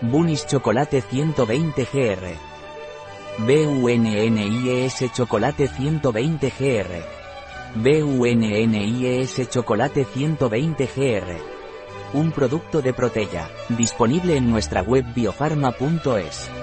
Bunis Chocolate 120 GR. BUNNIES Chocolate 120 GR. BUNNIES Chocolate 120 GR. Un producto de Protella, disponible en nuestra web biofarma.es.